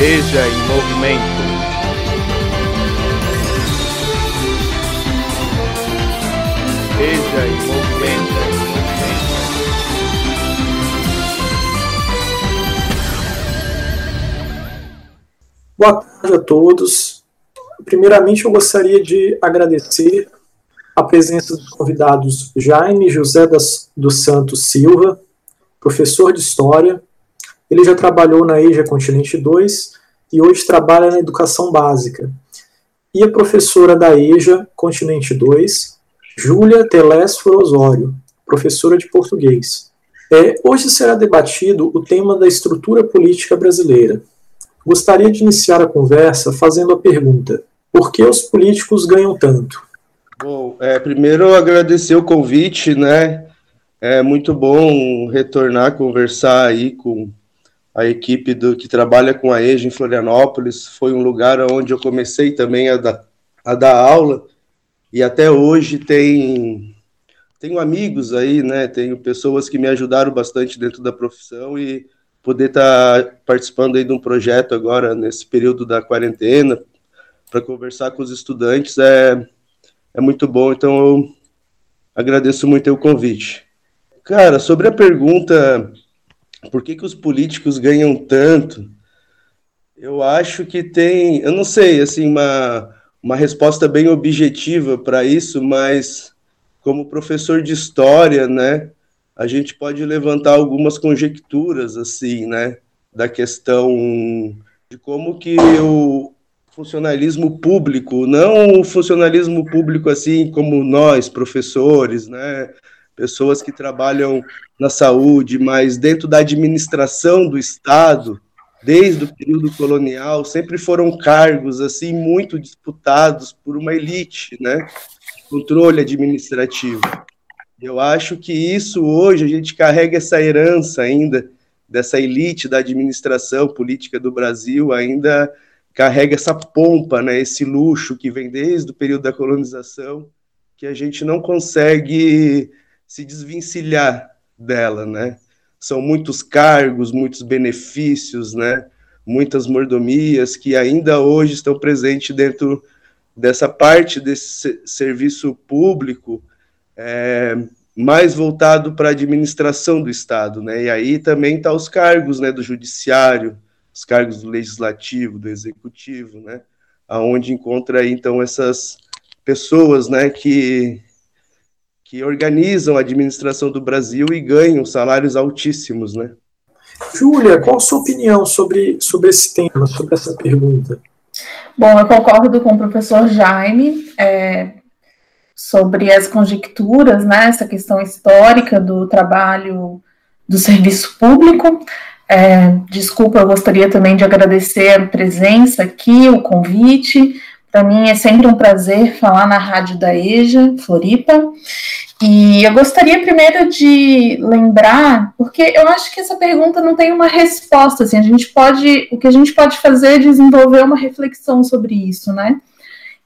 Veja em movimento. Veja em movimento. Boa tarde a todos. Primeiramente, eu gostaria de agradecer a presença dos convidados Jaime José dos Santos Silva, professor de História. Ele já trabalhou na EJA Continente 2 e hoje trabalha na Educação Básica. E a professora da EJA Continente 2, Júlia Telésforo Osório, professora de português. É, hoje será debatido o tema da estrutura política brasileira. Gostaria de iniciar a conversa fazendo a pergunta: por que os políticos ganham tanto? Bom, é, primeiro agradecer o convite, né? É muito bom retornar, conversar aí com a equipe do que trabalha com a EJA em Florianópolis. Foi um lugar onde eu comecei também a dar, a dar aula e até hoje tem tenho amigos aí, né? Tenho pessoas que me ajudaram bastante dentro da profissão e poder estar tá participando aí de um projeto agora nesse período da quarentena para conversar com os estudantes é é muito bom. Então eu agradeço muito o convite. Cara, sobre a pergunta por que, que os políticos ganham tanto, eu acho que tem, eu não sei, assim, uma, uma resposta bem objetiva para isso, mas como professor de história, né, a gente pode levantar algumas conjecturas, assim, né, da questão de como que o, funcionalismo público, não o funcionalismo público assim como nós, professores, né? Pessoas que trabalham na saúde, mas dentro da administração do Estado, desde o período colonial, sempre foram cargos assim muito disputados por uma elite, né? Controle administrativo. Eu acho que isso hoje a gente carrega essa herança ainda dessa elite da administração política do Brasil ainda carrega essa pompa, né, esse luxo que vem desde o período da colonização, que a gente não consegue se desvencilhar dela, né? São muitos cargos, muitos benefícios, né? Muitas mordomias que ainda hoje estão presentes dentro dessa parte desse serviço público é, mais voltado para a administração do Estado, né? E aí também está os cargos, né, do judiciário, os cargos do legislativo, do executivo, né? Aonde encontra aí, então essas pessoas, né, que que organizam a administração do Brasil e ganham salários altíssimos, né? Júlia, qual a sua opinião sobre, sobre esse tema, sobre essa pergunta? Bom, eu concordo com o professor Jaime é, sobre as conjecturas, né, essa questão histórica do trabalho do serviço público. É, desculpa, eu gostaria também de agradecer a presença aqui, o convite. Para mim é sempre um prazer falar na rádio da EJA, Floripa. E eu gostaria primeiro de lembrar, porque eu acho que essa pergunta não tem uma resposta, assim, a gente pode, o que a gente pode fazer é desenvolver uma reflexão sobre isso, né?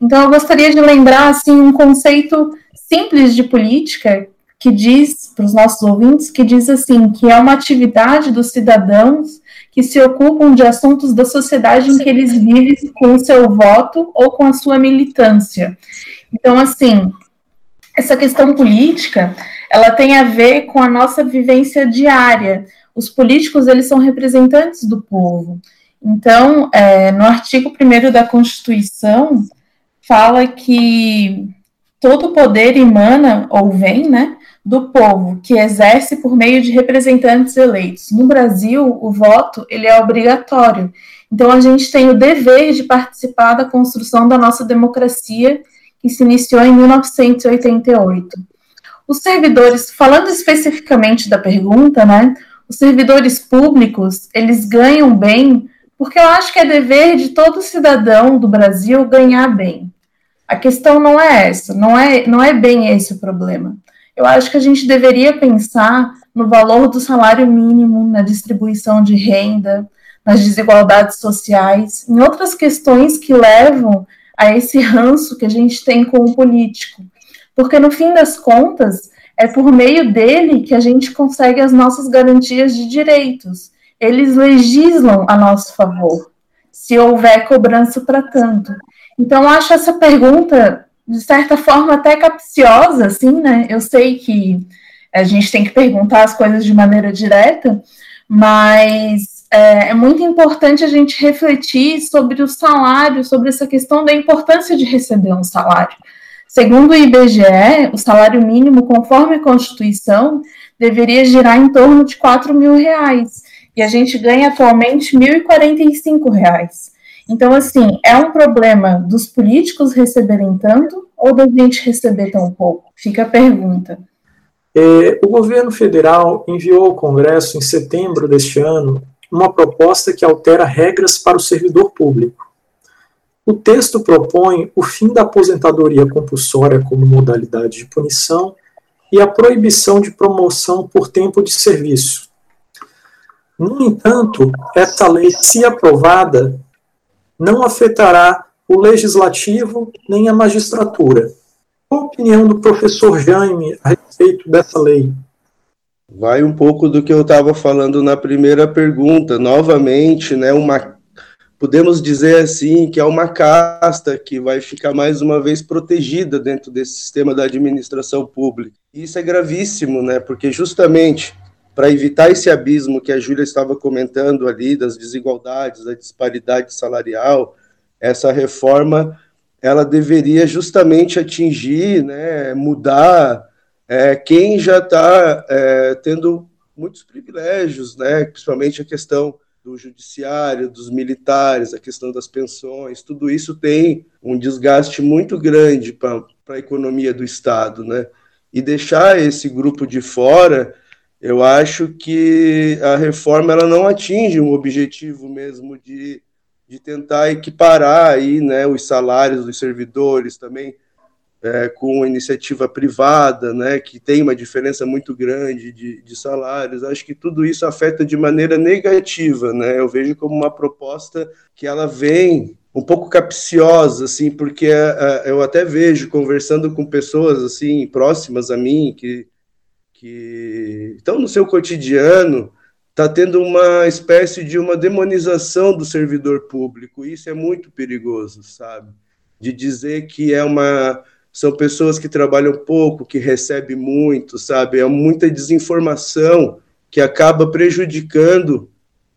Então eu gostaria de lembrar, assim, um conceito simples de política que diz para os nossos ouvintes que diz assim que é uma atividade dos cidadãos que se ocupam de assuntos da sociedade em que eles vivem com o seu voto ou com a sua militância. Então, assim, essa questão política, ela tem a ver com a nossa vivência diária. Os políticos, eles são representantes do povo. Então, é, no artigo 1 da Constituição, fala que todo poder emana ou vem, né, do povo, que exerce por meio de representantes eleitos. No Brasil, o voto ele é obrigatório. Então a gente tem o dever de participar da construção da nossa democracia, que se iniciou em 1988. Os servidores, falando especificamente da pergunta, né, os servidores públicos, eles ganham bem, porque eu acho que é dever de todo cidadão do Brasil ganhar bem. A questão não é essa, não é, não é bem esse o problema eu acho que a gente deveria pensar no valor do salário mínimo, na distribuição de renda, nas desigualdades sociais, em outras questões que levam a esse ranço que a gente tem com o político. Porque, no fim das contas, é por meio dele que a gente consegue as nossas garantias de direitos. Eles legislam a nosso favor. se houver cobrança para tanto. Então, acho essa pergunta, de certa forma, até capciosa, assim, né? Eu sei que a gente tem que perguntar as coisas de maneira direta, mas é, é muito importante a gente refletir sobre o salário, sobre essa questão da importância de receber um salário. Segundo o IBGE, o salário mínimo, conforme a Constituição, deveria girar em torno de 4 mil reais. E a gente ganha atualmente 1.045 reais. Então, assim, é um problema dos políticos receberem tanto ou da gente receber tão pouco? Fica a pergunta. É, o governo federal enviou ao Congresso, em setembro deste ano, uma proposta que altera regras para o servidor público. O texto propõe o fim da aposentadoria compulsória como modalidade de punição e a proibição de promoção por tempo de serviço. No entanto, essa lei, se aprovada, não afetará o legislativo nem a magistratura. Qual a opinião do professor Jaime a respeito dessa lei? Vai um pouco do que eu estava falando na primeira pergunta. Novamente, né, uma, podemos dizer assim que é uma casta que vai ficar mais uma vez protegida dentro desse sistema da administração pública. Isso é gravíssimo, né, porque justamente para evitar esse abismo que a Júlia estava comentando ali, das desigualdades, da disparidade salarial, essa reforma ela deveria justamente atingir, né, mudar é, quem já está é, tendo muitos privilégios, né, principalmente a questão do judiciário, dos militares, a questão das pensões, tudo isso tem um desgaste muito grande para a economia do Estado, né? E deixar esse grupo de fora, eu acho que a reforma ela não atinge um objetivo mesmo de, de tentar equiparar aí, né, os salários dos servidores também é, com iniciativa privada, né, que tem uma diferença muito grande de, de salários. Acho que tudo isso afeta de maneira negativa, né? Eu vejo como uma proposta que ela vem um pouco capciosa, assim, porque é, é, eu até vejo conversando com pessoas assim próximas a mim que que estão no seu cotidiano está tendo uma espécie de uma demonização do servidor público. Isso é muito perigoso, sabe? De dizer que é uma são pessoas que trabalham pouco, que recebem muito, sabe? É muita desinformação que acaba prejudicando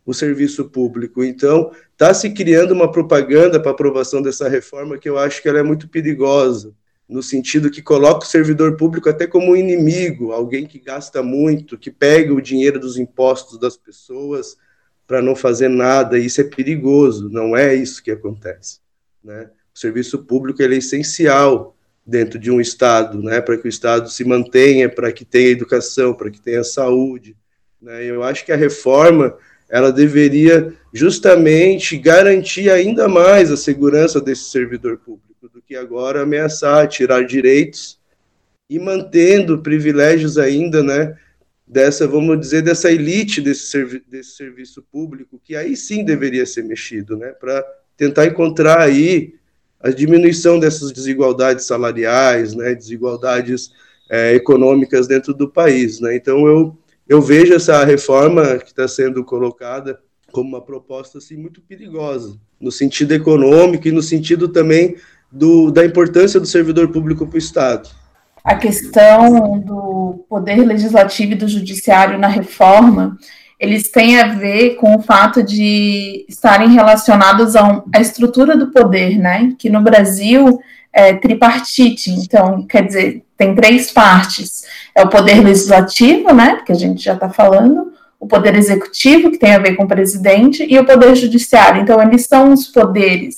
o serviço público. Então, está se criando uma propaganda para aprovação dessa reforma que eu acho que ela é muito perigosa, no sentido que coloca o servidor público até como um inimigo, alguém que gasta muito, que pega o dinheiro dos impostos das pessoas para não fazer nada. Isso é perigoso, não é isso que acontece. Né? O serviço público é essencial dentro de um Estado, né, para que o Estado se mantenha, para que tenha educação, para que tenha saúde. Né? Eu acho que a reforma ela deveria justamente garantir ainda mais a segurança desse servidor público que agora ameaçar, tirar direitos e mantendo privilégios ainda, né, dessa, vamos dizer, dessa elite desse, servi desse serviço público, que aí sim deveria ser mexido, né, para tentar encontrar aí a diminuição dessas desigualdades salariais, né, desigualdades é, econômicas dentro do país. Né? Então, eu, eu vejo essa reforma que está sendo colocada como uma proposta assim, muito perigosa, no sentido econômico e no sentido também do, da importância do servidor público para o Estado. A questão do poder legislativo e do judiciário na reforma eles têm a ver com o fato de estarem relacionados à estrutura do poder, né? Que no Brasil é tripartite, então, quer dizer, tem três partes. É o poder legislativo, né? Que a gente já está falando, o poder executivo, que tem a ver com o presidente, e o poder judiciário. Então, eles são os poderes,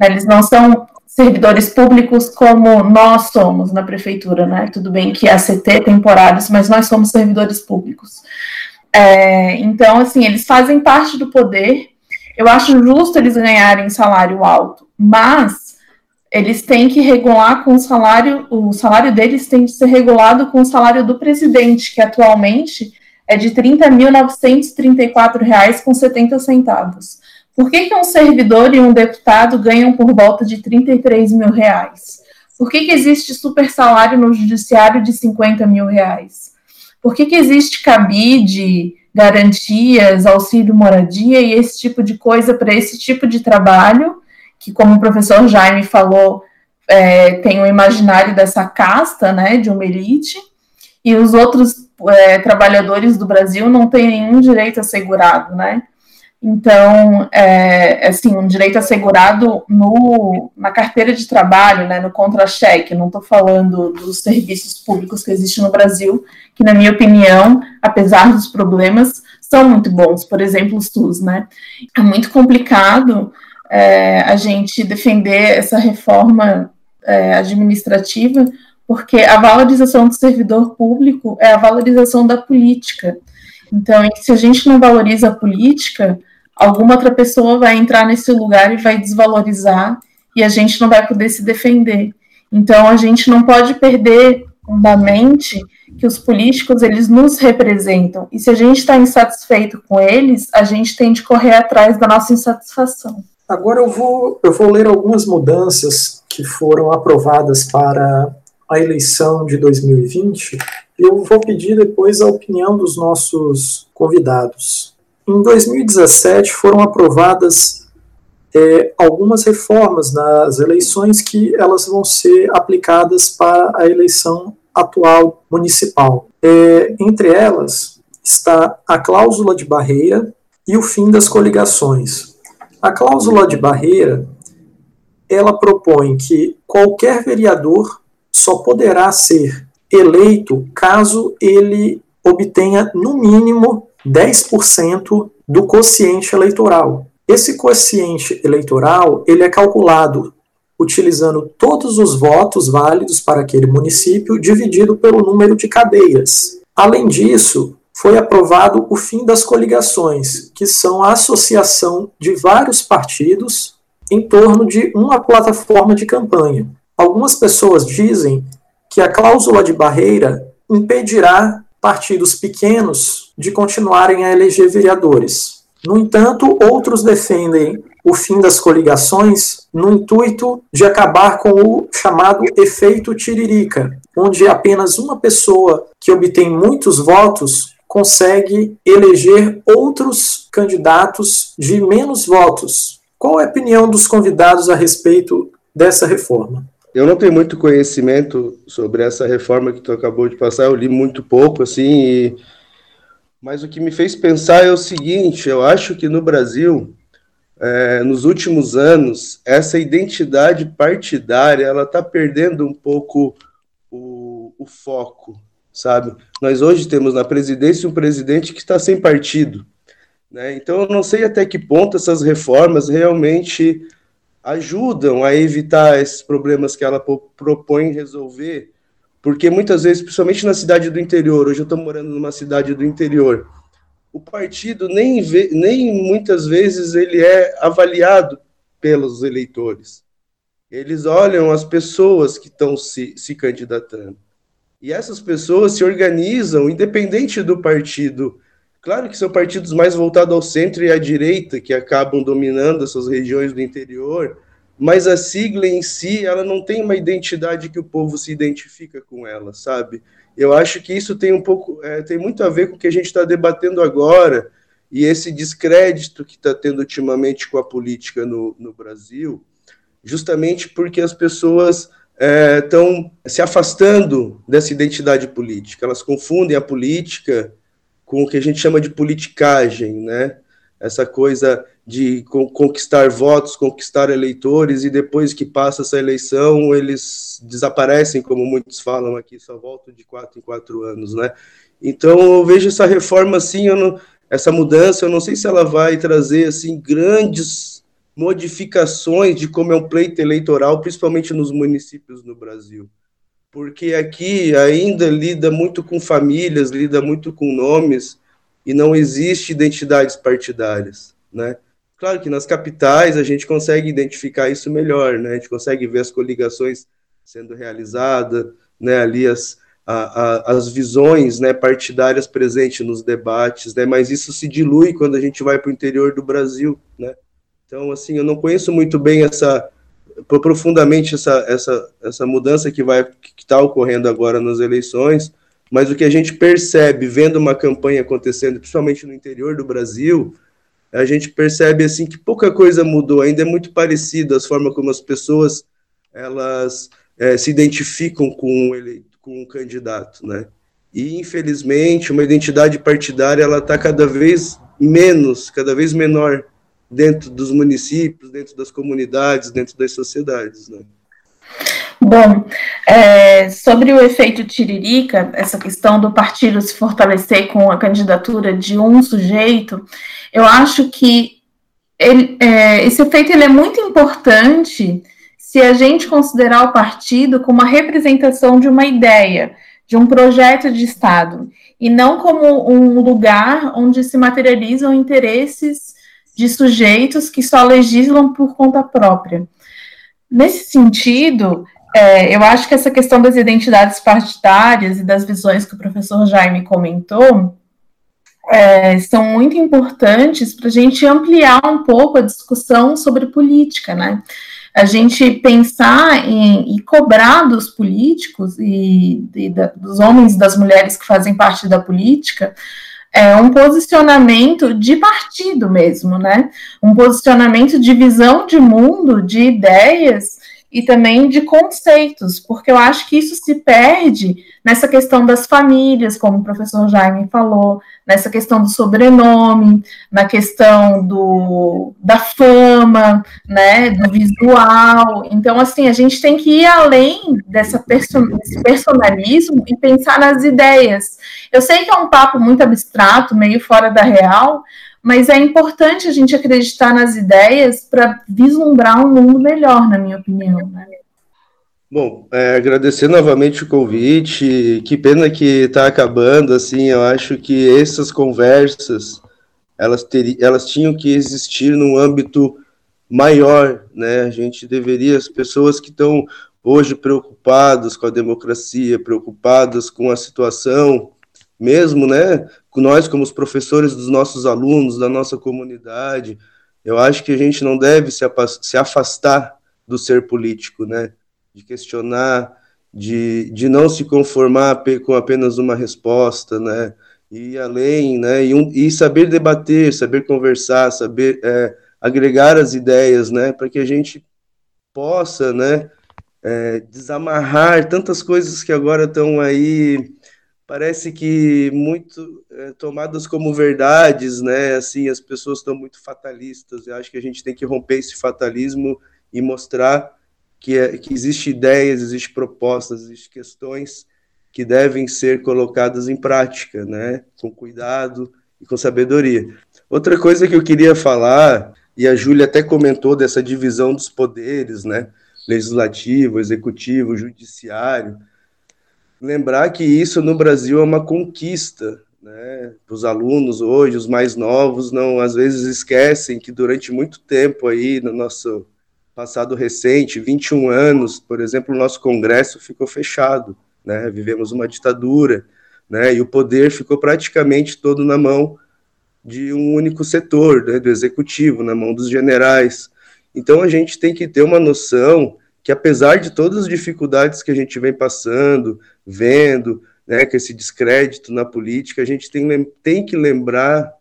né? eles não são servidores públicos como nós somos na prefeitura, né? Tudo bem que a CT temporários, mas nós somos servidores públicos. É, então, assim, eles fazem parte do poder. Eu acho justo eles ganharem salário alto, mas eles têm que regular com o salário, o salário deles tem que ser regulado com o salário do presidente, que atualmente é de R$ 30.934,70. Por que, que um servidor e um deputado ganham por volta de 33 mil reais? Por que, que existe super salário no judiciário de 50 mil reais? Por que, que existe cabide, garantias, auxílio moradia e esse tipo de coisa para esse tipo de trabalho, que, como o professor Jaime falou, é, tem o imaginário dessa casta, né, de uma elite, e os outros é, trabalhadores do Brasil não têm nenhum direito assegurado, né? Então, é, assim, um direito assegurado no, na carteira de trabalho, né, no contra-cheque, não estou falando dos serviços públicos que existem no Brasil, que, na minha opinião, apesar dos problemas, são muito bons, por exemplo, os SUS, né. É muito complicado é, a gente defender essa reforma é, administrativa, porque a valorização do servidor público é a valorização da política. Então, se a gente não valoriza a política, alguma outra pessoa vai entrar nesse lugar e vai desvalorizar e a gente não vai poder se defender. Então a gente não pode perder da mente que os políticos eles nos representam e se a gente está insatisfeito com eles, a gente tem de correr atrás da nossa insatisfação. Agora eu vou eu vou ler algumas mudanças que foram aprovadas para a eleição de 2020 e eu vou pedir depois a opinião dos nossos convidados. Em 2017 foram aprovadas é, algumas reformas nas eleições que elas vão ser aplicadas para a eleição atual municipal. É, entre elas está a cláusula de barreira e o fim das coligações. A cláusula de barreira ela propõe que qualquer vereador só poderá ser eleito caso ele obtenha no mínimo 10% do quociente eleitoral. Esse quociente eleitoral ele é calculado utilizando todos os votos válidos para aquele município dividido pelo número de cadeias. Além disso, foi aprovado o fim das coligações, que são a associação de vários partidos em torno de uma plataforma de campanha. Algumas pessoas dizem que a cláusula de barreira impedirá partidos pequenos de continuarem a eleger vereadores. No entanto, outros defendem o fim das coligações no intuito de acabar com o chamado efeito tiririca, onde apenas uma pessoa que obtém muitos votos consegue eleger outros candidatos de menos votos. Qual é a opinião dos convidados a respeito dessa reforma? Eu não tenho muito conhecimento sobre essa reforma que tu acabou de passar, eu li muito pouco, assim, e... mas o que me fez pensar é o seguinte: eu acho que no Brasil, é, nos últimos anos, essa identidade partidária ela está perdendo um pouco o, o foco, sabe? Nós hoje temos na presidência um presidente que está sem partido, né? Então eu não sei até que ponto essas reformas realmente ajudam a evitar esses problemas que ela propõe resolver, porque muitas vezes, principalmente na cidade do interior, hoje eu estou morando numa cidade do interior, o partido nem, vê, nem muitas vezes ele é avaliado pelos eleitores. Eles olham as pessoas que estão se, se candidatando. E essas pessoas se organizam, independente do partido Claro que são partidos mais voltados ao centro e à direita que acabam dominando essas regiões do interior, mas a sigla em si, ela não tem uma identidade que o povo se identifica com ela, sabe? Eu acho que isso tem um pouco, é, tem muito a ver com o que a gente está debatendo agora e esse descrédito que está tendo ultimamente com a política no, no Brasil, justamente porque as pessoas estão é, se afastando dessa identidade política. Elas confundem a política com o que a gente chama de politicagem, né? Essa coisa de conquistar votos, conquistar eleitores, e depois que passa essa eleição, eles desaparecem, como muitos falam aqui, só voltam de quatro em quatro anos, né? Então, eu vejo essa reforma assim, não, essa mudança, eu não sei se ela vai trazer assim grandes modificações de como é um pleito eleitoral, principalmente nos municípios no Brasil porque aqui ainda lida muito com famílias, lida muito com nomes e não existe identidades partidárias, né? Claro que nas capitais a gente consegue identificar isso melhor, né? A gente consegue ver as coligações sendo realizadas, né? Ali as, a, a, as visões né, partidárias presentes nos debates, né? Mas isso se dilui quando a gente vai para o interior do Brasil, né? Então, assim, eu não conheço muito bem essa profundamente essa, essa, essa mudança que vai que está ocorrendo agora nas eleições, mas o que a gente percebe vendo uma campanha acontecendo, principalmente no interior do Brasil, a gente percebe assim que pouca coisa mudou, ainda é muito parecido as formas como as pessoas elas é, se identificam com ele, com um candidato, né? E infelizmente uma identidade partidária ela está cada vez menos, cada vez menor dentro dos municípios, dentro das comunidades, dentro das sociedades, né? Bom, é, sobre o efeito Tiririca, essa questão do partido se fortalecer com a candidatura de um sujeito, eu acho que ele, é, esse efeito ele é muito importante se a gente considerar o partido como a representação de uma ideia, de um projeto de Estado, e não como um lugar onde se materializam interesses de sujeitos que só legislam por conta própria. Nesse sentido, é, eu acho que essa questão das identidades partidárias e das visões que o professor Jaime comentou é, são muito importantes para a gente ampliar um pouco a discussão sobre política, né? A gente pensar em, e cobrar dos políticos e, e da, dos homens e das mulheres que fazem parte da política é um posicionamento de partido mesmo, né? Um posicionamento de visão de mundo, de ideias e também de conceitos, porque eu acho que isso se perde nessa questão das famílias, como o professor Jaime falou, nessa questão do sobrenome, na questão do, da fama, né, do visual. Então, assim, a gente tem que ir além dessa perso desse personalismo e pensar nas ideias. Eu sei que é um papo muito abstrato, meio fora da real, mas é importante a gente acreditar nas ideias para vislumbrar um mundo melhor, na minha opinião. Né? Bom, é, agradecer novamente o convite. Que pena que está acabando. Assim, eu acho que essas conversas elas, ter, elas tinham que existir num âmbito maior, né? A gente deveria as pessoas que estão hoje preocupadas com a democracia, preocupadas com a situação mesmo, né? Nós, como os professores dos nossos alunos, da nossa comunidade, eu acho que a gente não deve se afastar do ser político, né? De questionar, de, de não se conformar com apenas uma resposta, né? E além, né? E, um, e saber debater, saber conversar, saber é, agregar as ideias, né? Para que a gente possa, né? É, desamarrar tantas coisas que agora estão aí parece que muito é, tomadas como verdades, né? Assim, as pessoas estão muito fatalistas. Eu acho que a gente tem que romper esse fatalismo e mostrar que, é, que existe ideias, existe propostas, existe questões que devem ser colocadas em prática, né? Com cuidado e com sabedoria. Outra coisa que eu queria falar, e a Júlia até comentou dessa divisão dos poderes, né? Legislativo, executivo, judiciário lembrar que isso no Brasil é uma conquista, né? Os alunos hoje, os mais novos, não às vezes esquecem que durante muito tempo aí no nosso passado recente, 21 anos, por exemplo, o nosso congresso ficou fechado, né? Vivemos uma ditadura, né? E o poder ficou praticamente todo na mão de um único setor, né? do executivo, na mão dos generais. Então a gente tem que ter uma noção que apesar de todas as dificuldades que a gente vem passando, vendo, né, com esse descrédito na política, a gente tem, tem que lembrar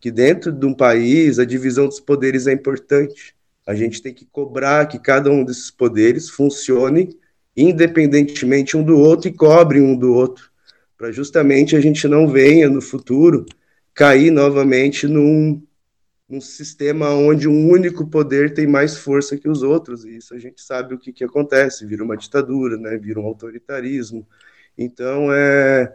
que dentro de um país a divisão dos poderes é importante. A gente tem que cobrar que cada um desses poderes funcione independentemente um do outro e cobre um do outro, para justamente a gente não venha no futuro cair novamente num, num sistema onde um único poder tem mais força que os outros, e isso a gente sabe o que, que acontece, vira uma ditadura, né, vira um autoritarismo, então, é,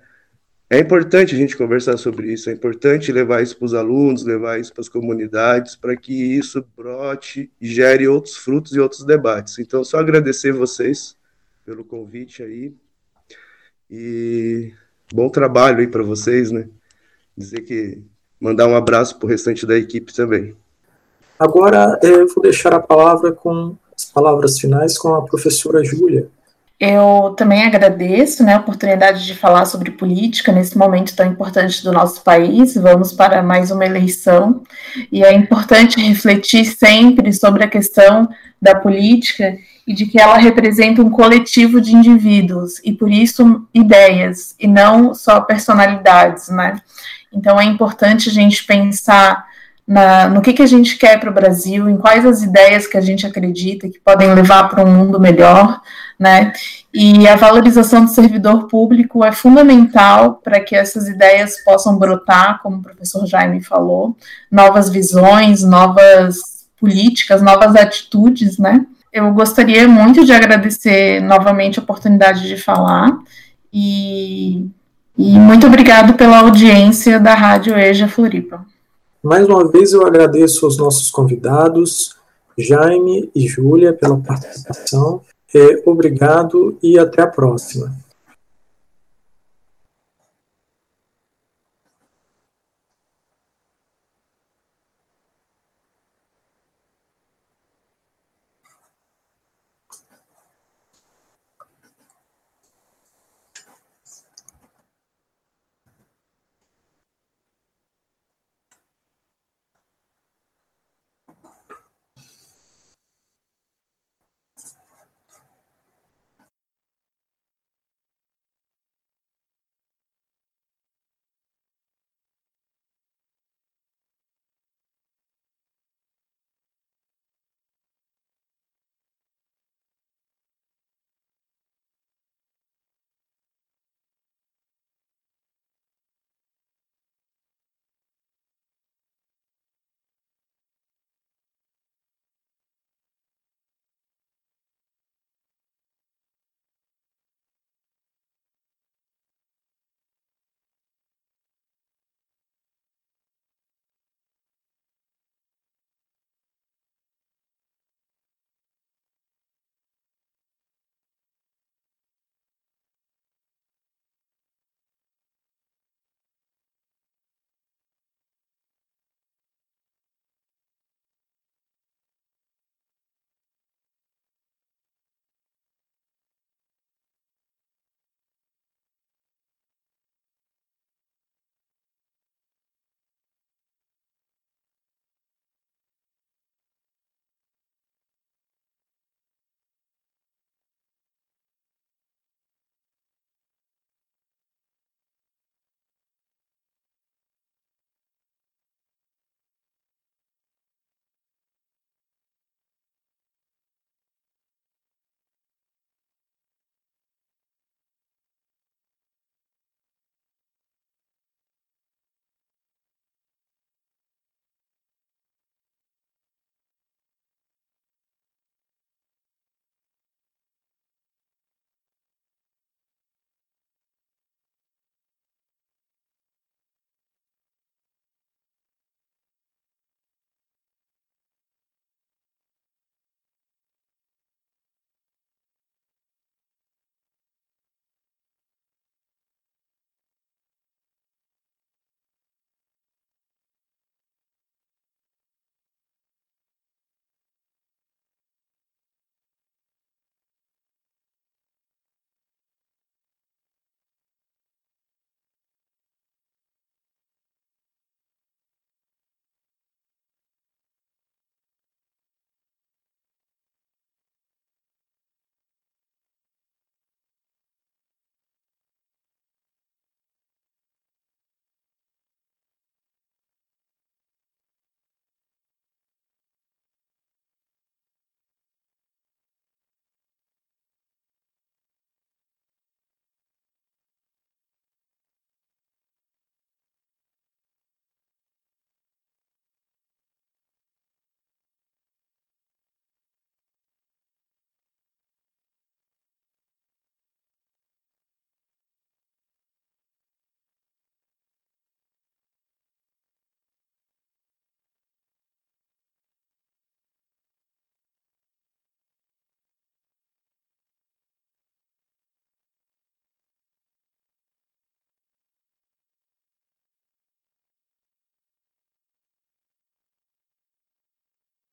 é importante a gente conversar sobre isso, é importante levar isso para os alunos, levar isso para as comunidades, para que isso brote e gere outros frutos e outros debates. Então, só agradecer vocês pelo convite aí e bom trabalho aí para vocês, né? Dizer que mandar um abraço para o restante da equipe também. Agora eu vou deixar a palavra com as palavras finais com a professora Júlia. Eu também agradeço né, a oportunidade de falar sobre política nesse momento tão importante do nosso país. Vamos para mais uma eleição e é importante refletir sempre sobre a questão da política e de que ela representa um coletivo de indivíduos e por isso ideias e não só personalidades, né? Então é importante a gente pensar na, no que, que a gente quer para o Brasil, em quais as ideias que a gente acredita que podem levar para um mundo melhor, né? E a valorização do servidor público é fundamental para que essas ideias possam brotar, como o professor Jaime falou, novas visões, novas políticas, novas atitudes, né? Eu gostaria muito de agradecer novamente a oportunidade de falar e, e muito obrigado pela audiência da Rádio EJA Floripa. Mais uma vez eu agradeço aos nossos convidados, Jaime e Júlia, pela participação. É, obrigado e até a próxima.